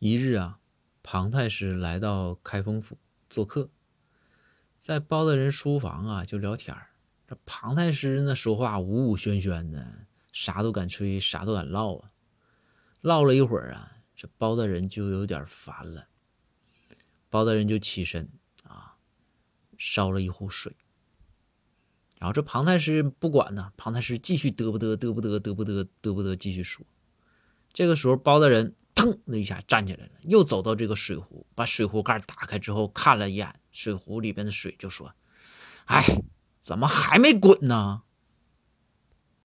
一日啊，庞太师来到开封府做客，在包大人书房啊就聊天儿这庞太师那说话呜呜喧喧的，啥都敢吹，啥都敢唠啊。唠了一会儿啊，这包大人就有点烦了。包大人就起身啊，烧了一壶水。然后这庞太师不管呢，庞太师继续嘚不嘚嘚不嘚嘚不嘚嘚不嘚继续说。这个时候，包大人。腾的一下站起来了，又走到这个水壶，把水壶盖打开之后看了一眼水壶里边的水，就说：“哎，怎么还没滚呢？”